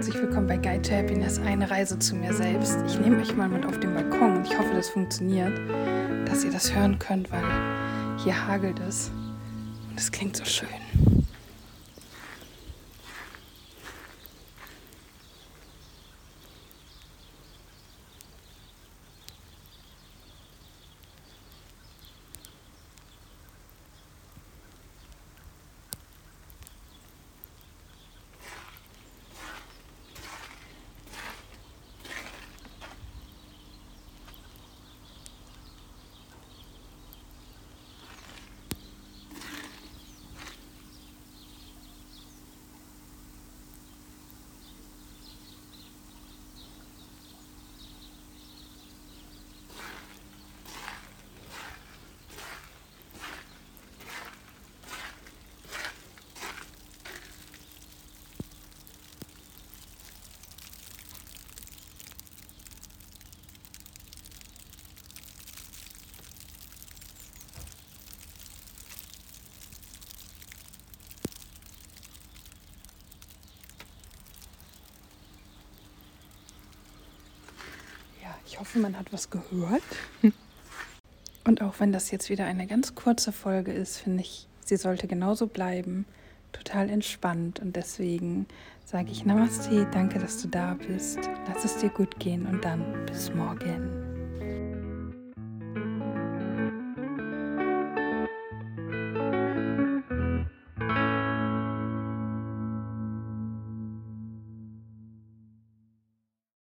herzlich willkommen bei Guide to Happiness, eine Reise zu mir selbst. Ich nehme euch mal mit auf den Balkon und ich hoffe, das funktioniert, dass ihr das hören könnt, weil hier hagelt es und es klingt so schön. Ich hoffe, man hat was gehört. Und auch wenn das jetzt wieder eine ganz kurze Folge ist, finde ich, sie sollte genauso bleiben. Total entspannt. Und deswegen sage ich Namaste, danke, dass du da bist. Lass es dir gut gehen und dann bis morgen.